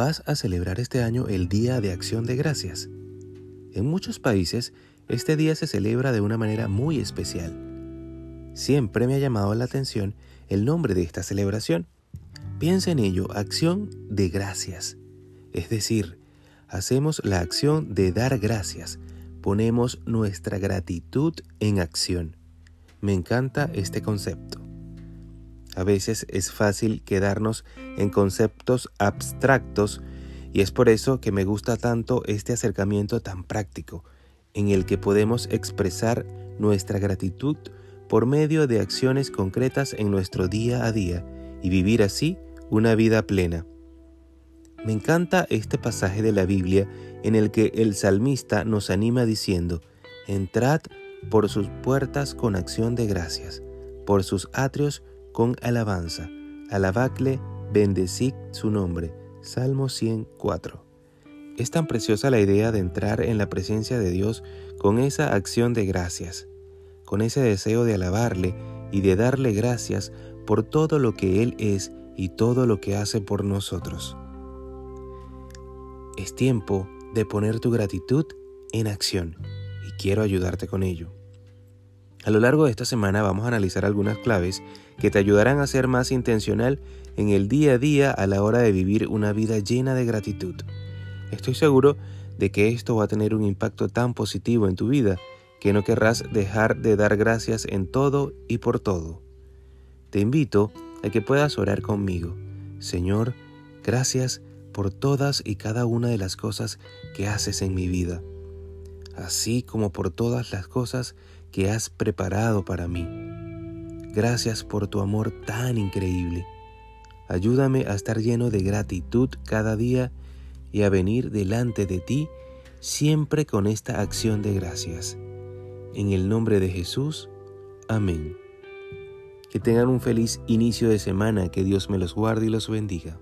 vas a celebrar este año el Día de Acción de Gracias. En muchos países, este día se celebra de una manera muy especial. Siempre me ha llamado la atención el nombre de esta celebración. Piensa en ello, acción de gracias. Es decir, hacemos la acción de dar gracias, ponemos nuestra gratitud en acción. Me encanta este concepto. A veces es fácil quedarnos en conceptos abstractos y es por eso que me gusta tanto este acercamiento tan práctico, en el que podemos expresar nuestra gratitud por medio de acciones concretas en nuestro día a día y vivir así una vida plena. Me encanta este pasaje de la Biblia en el que el salmista nos anima diciendo, Entrad por sus puertas con acción de gracias, por sus atrios con alabanza, alabadle, bendecid su nombre. Salmo 104. Es tan preciosa la idea de entrar en la presencia de Dios con esa acción de gracias, con ese deseo de alabarle y de darle gracias por todo lo que Él es y todo lo que hace por nosotros. Es tiempo de poner tu gratitud en acción y quiero ayudarte con ello. A lo largo de esta semana vamos a analizar algunas claves que te ayudarán a ser más intencional en el día a día a la hora de vivir una vida llena de gratitud. Estoy seguro de que esto va a tener un impacto tan positivo en tu vida que no querrás dejar de dar gracias en todo y por todo. Te invito a que puedas orar conmigo. Señor, gracias por todas y cada una de las cosas que haces en mi vida, así como por todas las cosas que has preparado para mí. Gracias por tu amor tan increíble. Ayúdame a estar lleno de gratitud cada día y a venir delante de ti siempre con esta acción de gracias. En el nombre de Jesús, amén. Que tengan un feliz inicio de semana, que Dios me los guarde y los bendiga.